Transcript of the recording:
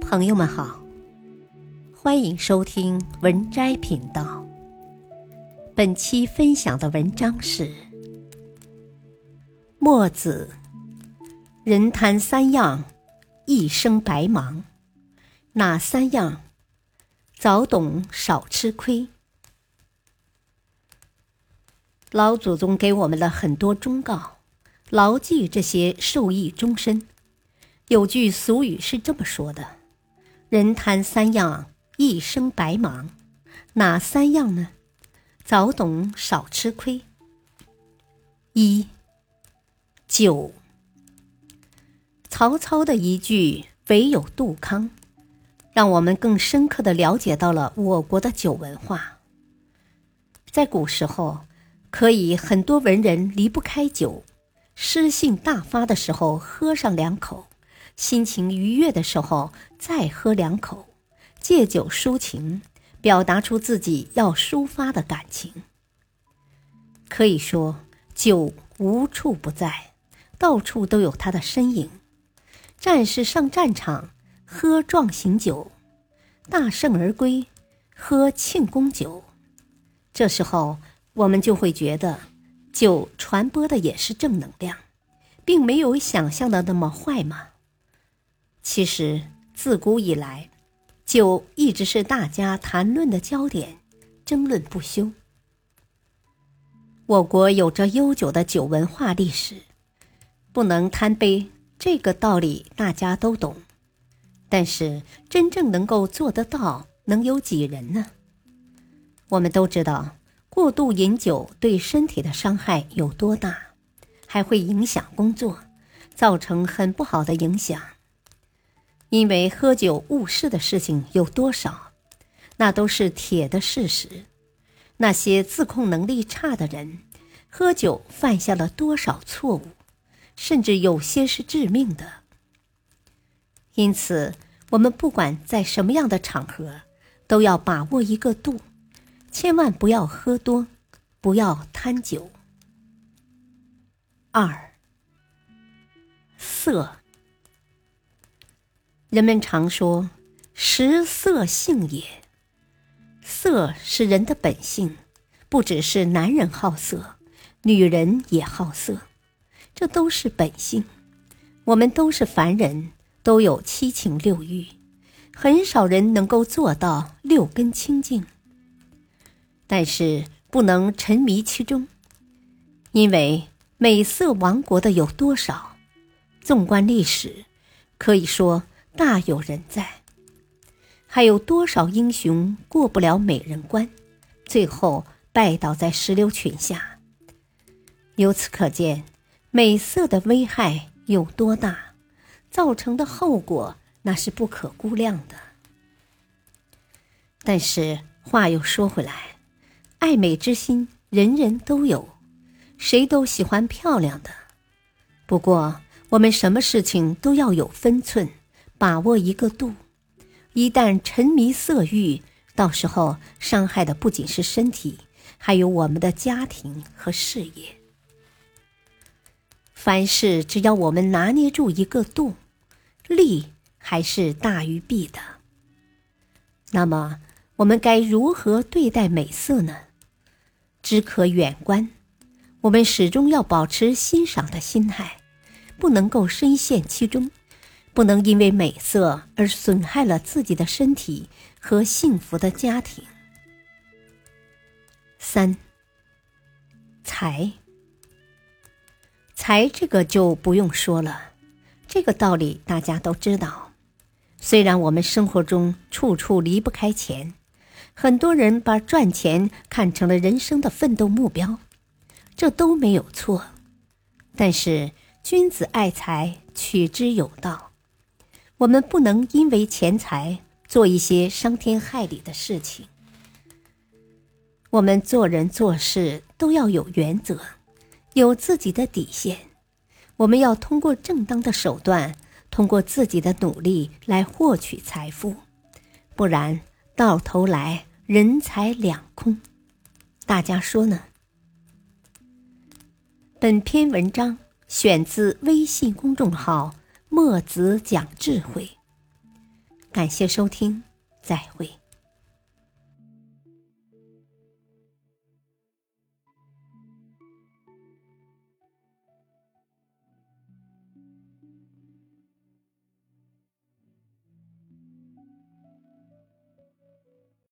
朋友们好，欢迎收听文摘频道。本期分享的文章是：墨子，人贪三样，一生白忙。哪三样？早懂，少吃亏。老祖宗给我们了很多忠告，牢记这些，受益终身。有句俗语是这么说的：“人贪三样，一生白忙。”哪三样呢？早懂，少吃亏。一，酒。曹操的一句“唯有杜康”，让我们更深刻的了解到了我国的酒文化。在古时候，可以很多文人离不开酒，诗兴大发的时候喝上两口。心情愉悦的时候，再喝两口，借酒抒情，表达出自己要抒发的感情。可以说，酒无处不在，到处都有它的身影。战士上战场，喝壮行酒；大胜而归，喝庆功酒。这时候，我们就会觉得，酒传播的也是正能量，并没有想象的那么坏嘛。其实，自古以来，酒一直是大家谈论的焦点，争论不休。我国有着悠久的酒文化历史，不能贪杯，这个道理大家都懂。但是，真正能够做得到，能有几人呢？我们都知道，过度饮酒对身体的伤害有多大，还会影响工作，造成很不好的影响。因为喝酒误事的事情有多少，那都是铁的事实。那些自控能力差的人，喝酒犯下了多少错误，甚至有些是致命的。因此，我们不管在什么样的场合，都要把握一个度，千万不要喝多，不要贪酒。二，色。人们常说“食色，性也”。色是人的本性，不只是男人好色，女人也好色，这都是本性。我们都是凡人，都有七情六欲，很少人能够做到六根清净。但是不能沉迷其中，因为美色亡国的有多少？纵观历史，可以说。大有人在，还有多少英雄过不了美人关，最后拜倒在石榴裙下？由此可见，美色的危害有多大，造成的后果那是不可估量的。但是话又说回来，爱美之心人人都有，谁都喜欢漂亮的。不过，我们什么事情都要有分寸。把握一个度，一旦沉迷色欲，到时候伤害的不仅是身体，还有我们的家庭和事业。凡事只要我们拿捏住一个度，利还是大于弊的。那么，我们该如何对待美色呢？只可远观，我们始终要保持欣赏的心态，不能够深陷其中。不能因为美色而损害了自己的身体和幸福的家庭。三，财，财这个就不用说了，这个道理大家都知道。虽然我们生活中处处离不开钱，很多人把赚钱看成了人生的奋斗目标，这都没有错。但是君子爱财，取之有道。我们不能因为钱财做一些伤天害理的事情。我们做人做事都要有原则，有自己的底线。我们要通过正当的手段，通过自己的努力来获取财富，不然到头来人财两空。大家说呢？本篇文章选自微信公众号。墨子讲智慧，感谢收听，再会。